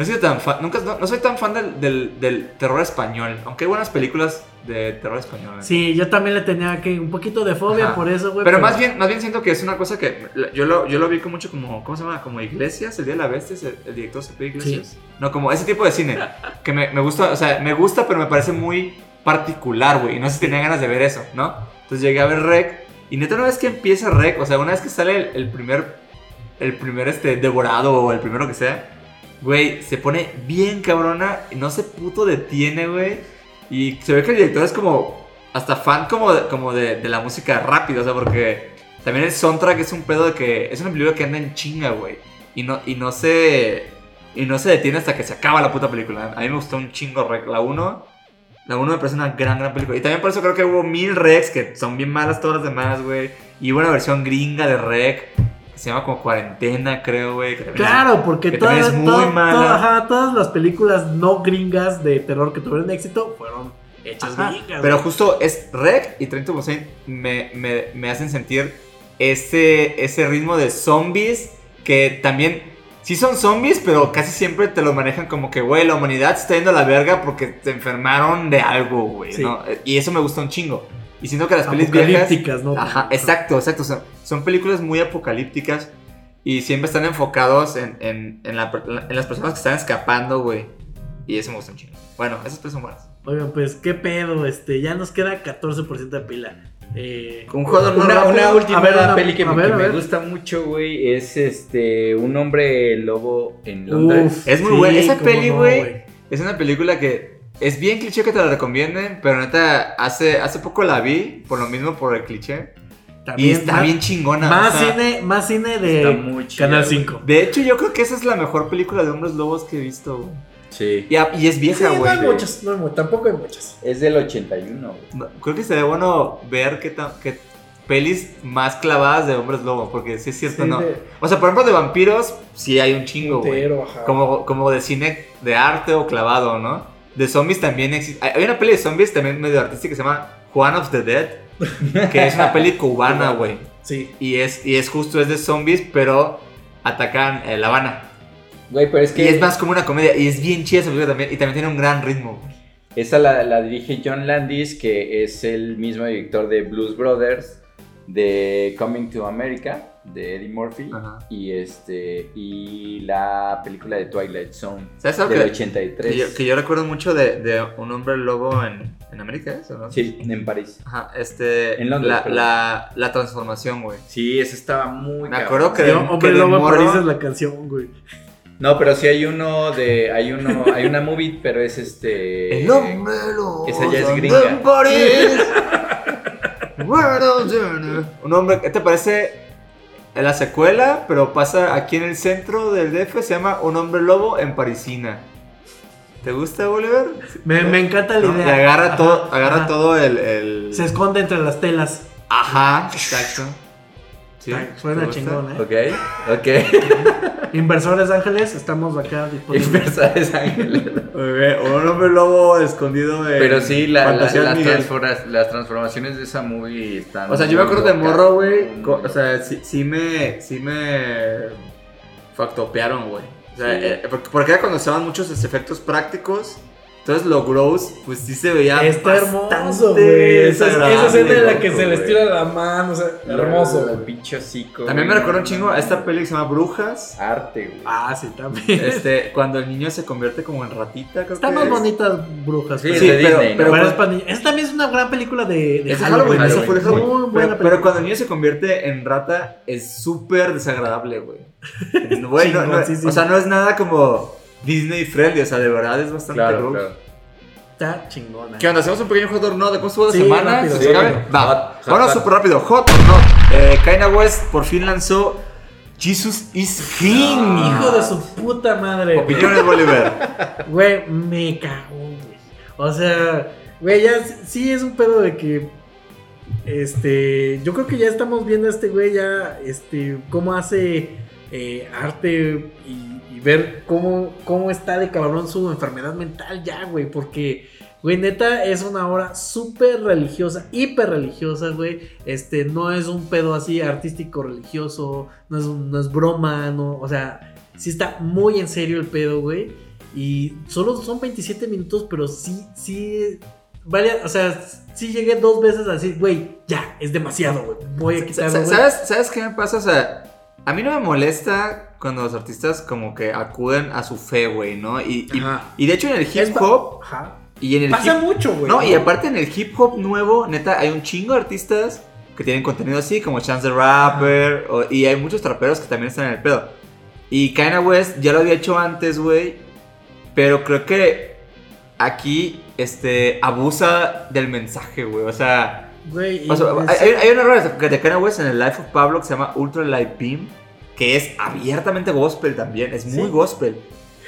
no sido tan fan, nunca, no, no soy tan fan del, del, del terror español. Aunque hay buenas películas de terror español. ¿eh? Sí, yo también le tenía que un poquito de fobia Ajá. por eso, güey. Pero más bien, más bien siento que es una cosa que yo lo, yo lo vi con mucho como, ¿cómo se llama? Como Iglesias, el Día de la Bestia, el, el director se pide Iglesias. No, como ese tipo de cine, que me, me gusta, o sea, me gusta, pero me parece muy particular, güey, y no sé si tenía ganas de ver eso, ¿no? Entonces llegué a ver Rec, y neta una vez que empieza Rec, o sea, una vez que sale el, el primer, el primer, este, devorado, o el primero que sea, güey, se pone bien cabrona, no se puto detiene, güey, y se ve que el director es como, hasta fan como de, como de, de la música rápida, o sea, porque también el soundtrack es un pedo de que es una película que anda en chinga, güey. Y no, y no se. Y no se detiene hasta que se acaba la puta película. A mí me gustó un chingo Rec. La 1. La 1 me parece una gran, gran película. Y también por eso creo que hubo mil Recs que son bien malas todas las demás, güey. Y hubo una versión gringa de Rec se llama como Cuarentena, creo, güey. Claro, porque que todas, también es muy todas- todas- ajá, todas las películas no gringas de terror que tuvieron éxito fueron hechas Ajá, gringas, Pero justo es Rec y 30% me, me, me hacen sentir ese, ese ritmo de zombies que también sí son zombies, pero casi siempre te lo manejan como que, güey, la humanidad se está yendo a la verga porque se enfermaron de algo, güey, Sí. ¿no? Y eso me gusta un chingo. Y siento que las pelis viejas... apocalípticas, ¿no? Ajá, exacto, exacto. Son, son películas muy apocalípticas y siempre están enfocados en, en, en, la per- en las personas que están escapando, güey. Y eso me gusta un chingo. Bueno, esas pelis son buenas. Oigan, pues, ¿qué pedo? Este, ya nos queda 14% de pila. Eh, Un juego no Una, rápido. una última A ver, una- peli que, a me- ver, que a me ver. gusta mucho, güey, es este un hombre lobo en Londres. uf, Es muy buena. Esa peli, no, güey, Es una película que es bien cliché que te la recomienden, pero neta, hace, hace poco la vi, por lo mismo, por el cliché. y También está más- bien chingona. Más o sea, cine, más cine de Canal güey. 5. De hecho, yo creo que esa es la mejor película de hombres lobos que he visto, güey. Sí. Y, a- y es Sí, vieja, no güey. hay muchas, no tampoco hay muchas. Es del 81, güey. No, Creo que sería bueno ver qué, qué pelis más clavadas de hombres lobo, porque sí es cierto, Sí, ¿no? de- O sea, por ejemplo, de vampiros, sí hay un chingo, güey. Como, como de cine de arte o clavado, ¿no? De zombies también existe. Hay una peli de zombies también medio artística que se llama Juan of the Dead, que es una peli cubana, güey. Sí. Y es, y es justo, es de zombies, pero atacan eh, La Habana. Güey, pero es que Y es más como una comedia, y es bien chida esa película también, y también tiene un gran ritmo, güey. esa la, la dirige John Landis, que es el mismo director de Blues Brothers, de Coming to America, de Eddie Murphy, Ajá. y este y la película de Twilight Zone ¿Sabes algo del que, 83. que yo, que yo recuerdo mucho de, de un hombre lobo en, en América, ¿eso, no? Sí, en París. Ajá, este. En Londres, la, la, la transformación, güey. Sí, esa estaba muy Me cabrón. acuerdo que- Sí, Hombre que de Lobo en morro- París es la canción, güey. No, pero sí hay uno de hay uno hay una movie, pero es este El hombre lobo. esa ya es gringa. en París. Un hombre, ¿qué te parece? En la secuela, pero pasa aquí en el centro del DF, se llama Un hombre lobo en Parisina. ¿Te gusta, Oliver? Me, me encanta la ¿No? idea. Y agarra Ajá, todo, agarra ajá. todo el, el- Se esconde entre las telas. Ajá, exacto. Sí, Suena chingón, ¿eh? Ok, ok. Inversores Ángeles, estamos acá disponibles. Inversores Ángeles. Muy bien, Un hombre lobo escondido en Pero sí, la- las, Miguel. transforma- las transformaciones de esa movie están. O sea, yo me acuerdo de morro, güey. O sea, sí, sí me. Sí me. Factopearon, güey. O sea, Sí. eh, porque, porque era cuando usaban muchos efectos prácticos. Entonces, lo gross, pues sí se veía. Está hermoso, güey. Esa, esa escena en la que se le güey. estira la mano, o sea, hermoso. El pinche hocico. También me güey. recuerdo un chingo a esta peli que se llama Brujas. Arte, güey. Ah, sí, también. Este, cuando el niño se convierte como en ratita, creo Están que más es. bonitas brujas. Sí, pero- Sí, de pero, Disney, ¿no? pero, pero es cuando- para niños. Esa también es una gran película de, de es Halloween, Halloween, esa fue. Muy buena Pero, película. pero cuando el niño se convierte en rata, es súper desagradable, güey. Güey, no- no- Chingoncísimo. o sea, no es nada como Disney friendly, o sea, de verdad es bastante Claro, gross. claro. Está chingona. ¿Qué onda? ¿Hacemos un pequeño hot or not de cómo estuvo la Sí, semana? rápido, ¿Se sí, acabe? rápido. Va. Hot, hot, Bueno, súper rápido. Hot or not. Eh, Kanye West por fin lanzó Jesus is King. Hijo de su puta madre. Opiniones, Bolívar. Güey, me cagó, güey. O sea, güey, ya sí es un pedo de que. Este. Yo creo que ya estamos viendo a este güey ya. Este. Cómo hace eh, arte y, y ver cómo, cómo está de cabrón su enfermedad mental ya, güey. Porque. Güey, neta, es una obra súper religiosa, hiper religiosa, güey. Este, no es un pedo así artístico religioso, no es, un- no es broma, no, o sea, sí está muy en serio el pedo, güey. Y solo son 27 minutos, pero sí, sí, vale, o sea, sí llegué dos veces a decir, güey, ya, es demasiado, güey. Voy a quitarlo, güey. ¿Sabes, ¿Sabes qué me pasa? O sea, a mí no me molesta cuando los artistas como que acuden a su fe, güey, ¿no? Y, y, de hecho en el hip hop Ajá. y en el Pasa hip mucho, güey. No, y aparte en el hip hop nuevo, neta, hay un chingo de artistas que tienen contenido así, como Chance the Rapper, o- y hay muchos traperos que también están en el pedo. Y Kanye West ya lo había hecho antes, güey, pero creo que aquí, este, abusa del mensaje, güey, o sea... Güey, o sea, hay, hay una rola de de Kanye West en el Life of Pablo que se llama Ultra Light Beam, que es abiertamente gospel también, es muy Sí. gospel.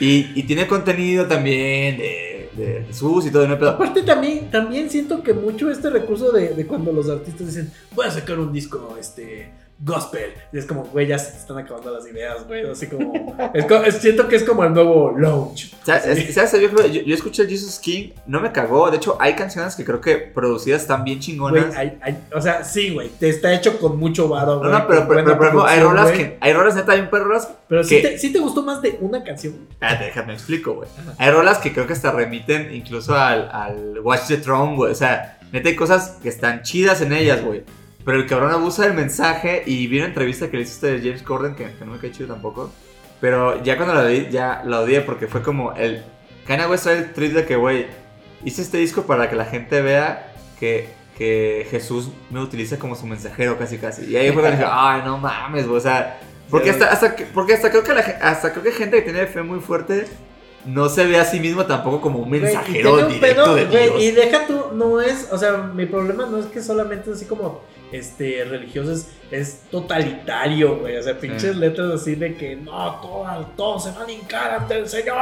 Y, y tiene contenido también de, de Jesús y todo, ¿no? Pero, Aparte también, también siento que mucho este recurso de, de cuando los artistas dicen, voy a sacar un disco este, gospel. Y es como, güey, ya se están acabando las ideas, güey. Así como. es co- es- siento que es como el nuevo lounge. ¿Sabes? ¿Sabes? Yo, yo- yo escuché el Jesus King, no me cagó. De hecho, hay canciones que creo que producidas están bien Güey, chingonas. hay- hay- o sea, sí, güey, te está hecho con mucho varo, No, güey. no, pero, con pero, pero, ejemplo, hay rolas que. Hay rolas neta bien perras. Pero sí te, sí te gustó más de una canción. Espérate, déjame explico, güey. Hay rolas que creo que hasta remiten incluso al, al Watch the Throne, güey. O sea, neta hay cosas que están chidas en ellas, güey. Pero el cabrón abusa del mensaje y vi una entrevista que le hizo este James Corden, que, que no me cae chido tampoco. Pero ya cuando la vi, ya la odié porque fue como el... Kanye West trae el trip de que, güey, hice este disco para que la gente vea que, que Jesús me utiliza como su mensajero casi casi. Y ahí fue cuando dije, ay, no mames, güey. O sea, porque hasta, hasta, que- porque hasta creo que la, hasta creo que gente que tiene fe muy fuerte no se ve a sí mismo tampoco como un mensajero un directo pedo, de güey, Dios. Y deja tú, no es, o sea, mi problema no es que solamente así como este religioso es, es totalitario, güey. O sea, pinches Sí. letras así de que no, todos, todos se van a hincar ante el Señor.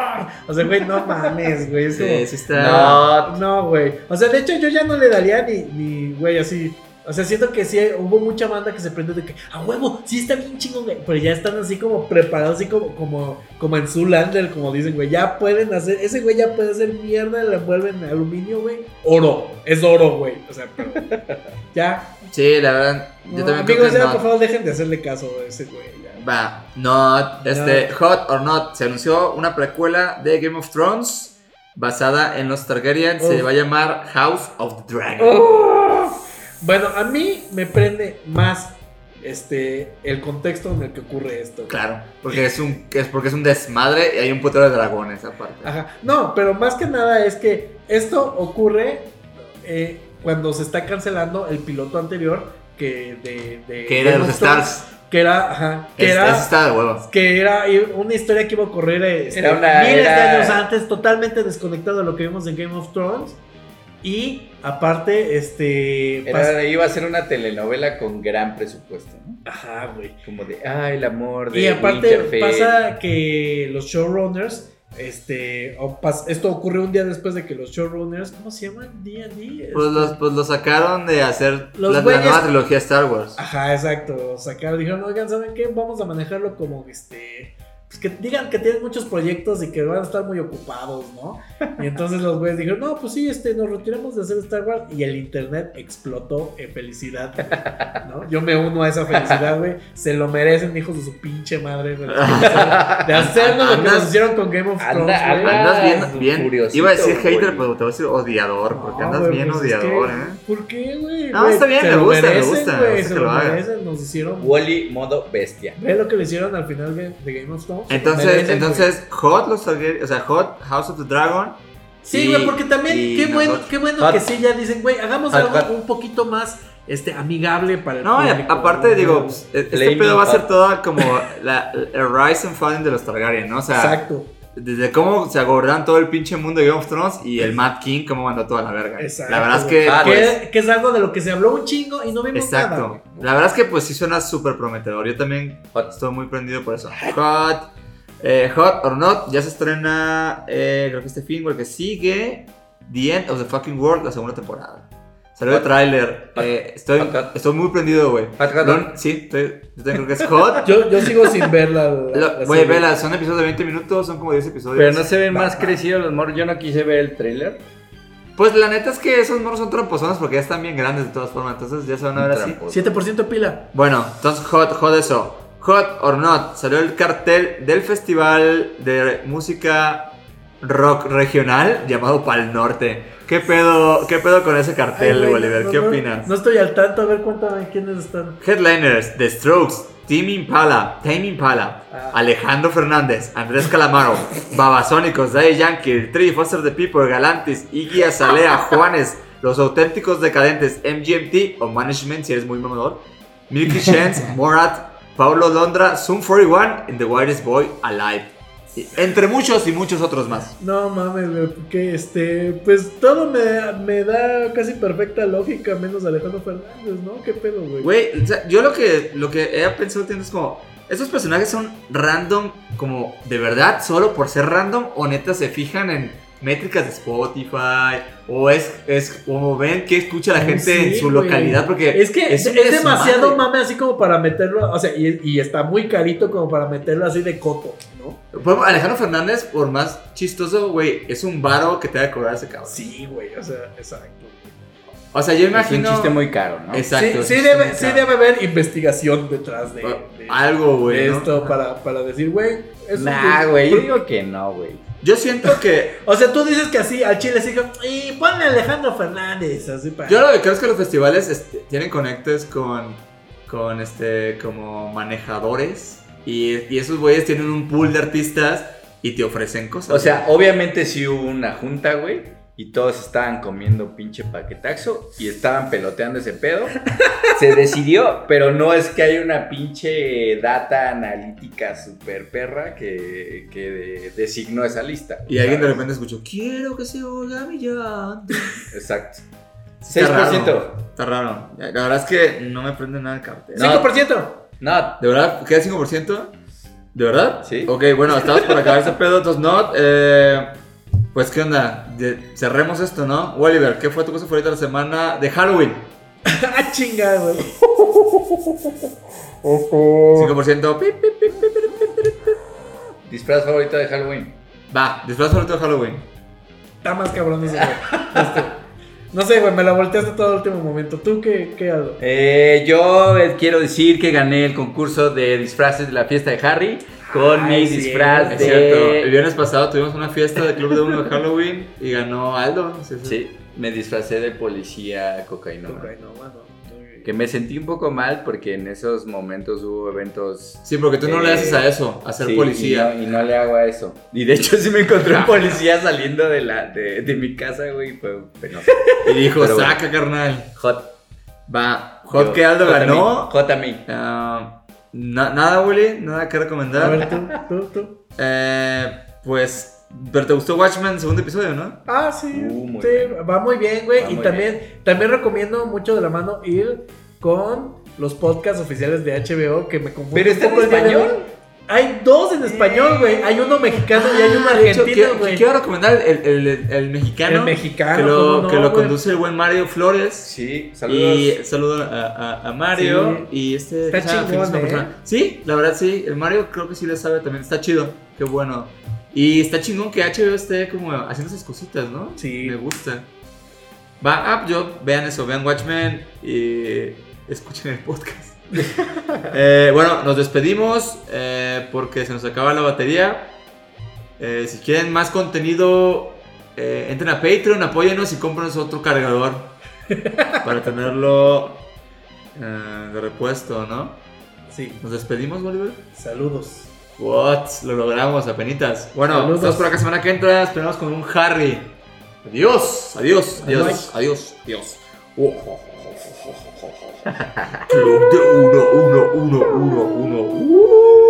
O sea, güey, no mames, güey. Sí, sí está... No, No, güey. O sea, de hecho, yo ya no le daría ni, ni, güey, así. O sea, siento que sí hubo mucha banda que se prende de que, a huevo, sí está bien chingón, güey. Pero ya están así como preparados, así como, como, como en Zoolander, como dicen, güey. Ya pueden hacer, ese güey ya puede hacer mierda, le envuelven aluminio, güey. Oro, es oro, güey. O sea, pero ya. Sí, la verdad, yo No, también creo amigos, que ya, no. por favor, dejen de hacerle caso a ese güey. ya. Va, not, este, Hot or Not, se anunció una precuela de Game of Thrones basada en los Targaryen, se Uf. va a llamar House of the Dragon. Oh. Bueno, a mí me prende más este el contexto en el que ocurre esto. Claro, porque es un es porque es un desmadre y hay un putero de dragones aparte. Ajá. No, pero más que nada es que esto ocurre eh, cuando se está cancelando el piloto anterior que de, de Que era de Game los of Thrones, Stars. que era ajá, que Es- era Eso está de huevos. que era una historia que iba a ocurrir este, Era una- miles de años antes, totalmente desconectado de lo que vimos en Game of Thrones. Y aparte, este. Era- iba a ser una telenovela con gran presupuesto, ¿no? Ajá, güey. Como de, ah, el amor de Y aparte Winterfell. pasa que los showrunners, este, o pas- esto ocurrió un día después de que los showrunners, ¿cómo se llaman? D&D. Pues Este, los, pues lo sacaron de hacer Los la, nueva trilogía Star Wars. Ajá, exacto. Sacaron, dijeron, oigan, ¿saben qué? Vamos a manejarlo como este. Pues que digan que tienen muchos proyectos y que van a estar muy ocupados, ¿no? Y entonces los güeyes dijeron, no, pues sí, este, nos retiramos de hacer Star Wars. Y el internet explotó en felicidad, güey, ¿no? Yo me uno a esa felicidad, güey. Se lo merecen, hijos de su pinche madre, güey, De hacernos lo que nos hicieron con Game of anda- Thrones, güey. anda- Andas bien, bien. Iba a decir hater, güey. pero te voy a decir odiador, porque No, andas güey, bien pues es odiador, que, ¿eh? ¿Por qué, güey? No, Güey, está bien, se me gusta, me merecen, gusta, me güey, gusta se que lo lo merecen, nos hicieron. Wally modo bestia. Ve lo que le hicieron al final de, de Game of Thrones. Entonces, merecen, entonces, Hot los Targaryen, o sea, Hot House of the Dragon. Sí, güey, porque también, qué bueno, qué bueno Hot. que sí ya dicen, güey, hagamos Hot, algo hot. un poquito más este, amigable para el No, público. aparte, ¿no? digo, pues, este pedo va a ser toda como la, el rise and falling de los Targaryen, ¿no? O sea, Exacto, desde cómo se agobernaron todo el pinche mundo de Game of Thrones y el Mad King, cómo mandó toda la verga. exacto. La verdad es que, Ah, pues, que, que es algo de lo que se habló un chingo y no vimos nada. exacto. La verdad es que, pues, sí suena súper prometedor. Yo también Hot. estoy muy prendido por eso. Hot. eh, Hot or Not, ya se estrena, eh, creo que este fin, porque sigue The End of the Fucking World, la segunda temporada. Salió el tráiler. eh, estoy, muy prendido, güey. Don- Sí, estoy- yo creo que es Hot. Yo, yo sigo sin ver la. la- Lo- la Güey, vela, son episodios de 20 minutos, son como 10 episodios. Pero no se ven más crecidos los morros. Yo no quise ver el trailer. Pues la neta es que esos morros son tramposones porque ya están bien grandes de todas formas, entonces ya se van a ver así. Tramposo. 7% pila. Bueno, entonces hot, hot eso. Hot or not, salió el cartel del festival de música rock regional llamado Pal Norte. ¿Qué pedo, qué pedo con ese Ay, cartel, güey, Oliver? no- ¿Qué no- opinas? No estoy al tanto, a ver, cuéntame quiénes están. Headliners, The Strokes, Team Impala, Tame Impala, Ah. Alejandro Fernández, Andrés Calamaro, Babasónicos, Daddy Yankee, Tree, Foster the People, Galantis, Iggy Azalea, Juanes, Los Auténticos Decadentes, MGMT o Management si eres muy mamador, Milky Chance, Morat, Paulo Londra, Zoom 41 and The Widest Boy Alive. Entre muchos y muchos otros más. No mames, güey, porque este, pues todo me, me da casi perfecta lógica, menos Alejandro Fernández, ¿no? ¿Qué pedo, güey? Güey, o sea, yo lo que, lo que he pensado es como, ¿estos personajes son random como de verdad solo por ser random o neta se fijan en métricas de Spotify o es, es como ven que escucha la gente Sí, en su güey. localidad porque Es que es, demasiado mame así como para meterlo, o sea, y, y está muy carito como para meterlo así de coto, ¿no? Alejandro Fernández, por más chistoso, güey, es un varo que te va a cobrar ese cabrón. Sí, güey, o sea, exacto. O sea, yo Es imagino. un chiste muy caro, ¿no? Exacto. sí, es sí debe, sí haber investigación detrás de, de- Algo, güey. de ¿no? esto para, para decir, güey, es Nah, güey, yo digo que no, güey. Yo siento que. O sea, tú dices que así al chile sí, y ponle a Alejandro Fernández, así para... Yo lo que creo es que los festivales este, tienen conectes con. Con este. Como manejadores. Y, y esos güeyes tienen un pool de artistas y te ofrecen cosas. O sea, obviamente sí hubo una junta, güey. Y todos estaban comiendo pinche paquetaxo y estaban peloteando ese pedo. Se decidió, pero no es que haya una pinche data analítica super perra que, que de- designó esa lista. Y alguien de repente escuchó: Quiero que se oiga mi llanto. Exacto. Está 6%. raro, Está raro. La verdad es que no me prende nada el cartel. No. 5%. No, ¿De verdad? ¿Queda 5%? ¿De verdad? Sí. Ok, bueno, estamos por acabar ese pedo, entonces no. Eh, pues, ¿qué onda? Cerremos esto, ¿no? Oliver, ¿qué fue tu cosa favorita de la semana de Halloween? ah, chinga, güey. 5%. Pip, pip, pip, pip, pip, pip. disfraz favorito de Halloween. Va, disfraz favorito de Halloween. Está más cabrón ese, güey. Este, no sé, güey, me la volteaste todo el último momento. ¿Tú qué, qué algo? Eh, yo quiero decir que gané el concurso de disfraces de la fiesta de Harry con Ay, mi sí, disfraz Es de. cierto, el viernes pasado tuvimos una fiesta de Club de Uno de Halloween y ganó Aldo. ¿no? Sí, sí. Sí, me disfracé de policía cocaína. Ok, no, bueno. Que me sentí un poco mal porque en esos momentos hubo eventos. Sí, porque tú no le haces a eso, a ser sí, policía. Y no, y no le hago a eso. Y de hecho, sí me encontré un policía saliendo de, la, de, de mi casa, güey. Fue penoso. Y dijo, Pero bueno. saca, carnal. Hot. Va, Hot que Aldo ganó. J-Me. Ah, na- nada, Willy, nada que recomendar. A ver, tú, tú, tú. Eh, pues, pero te gustó Watchmen, segundo episodio, ¿no? Ah, sí. Uh, muy sí, bien. va muy bien, güey. Va Y también, también recomiendo mucho de la mano ir con los podcasts oficiales de HBO que me confunden ¿Pero está en español? Hay dos en español, güey. Hay uno mexicano y hay uno Ah, argentino, quiero, güey. quiero recomendar el, el- el- el mexicano. El mexicano, Que lo, ¿cómo no, que lo conduce el buen Mario Flores. Sí, saludos. Y saludo a, a- a Mario. Y este. Está sea chingón, ¿eh? persona. Sí, la verdad sí. El Mario creo que sí le sabe también. Está chido. Qué bueno. Y está chingón que HBO esté como haciendo esas cositas, ¿no? Sí. Me gusta. Va, ah, yo, vean eso, vean Watchmen y escuchen el podcast. Eh, bueno, nos despedimos eh, porque se nos acaba la batería. Eh, si quieren más contenido, eh, entren a Patreon, apóyenos y cómprenos otro cargador para tenerlo eh, de repuesto, ¿no? Sí. Nos despedimos, Oliver. Saludos. What? Lo logramos, apenitas. Bueno, Saludos. estamos por acá semana que entra. Esperamos con un Harry. Adiós, adiós, adiós, adiós, adiós. Club de uno, uno, uno, uno, uno.